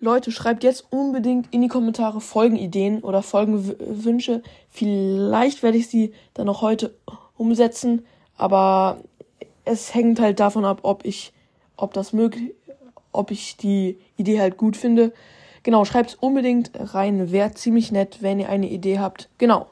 Leute, schreibt jetzt unbedingt in die Kommentare Folgenideen oder Folgenwünsche. Vielleicht werde ich sie dann noch heute umsetzen, aber es hängt halt davon ab, ob ich, ob das möglich, ob ich die Idee halt gut finde. Genau, schreibt unbedingt rein, wäre ziemlich nett, wenn ihr eine Idee habt. Genau.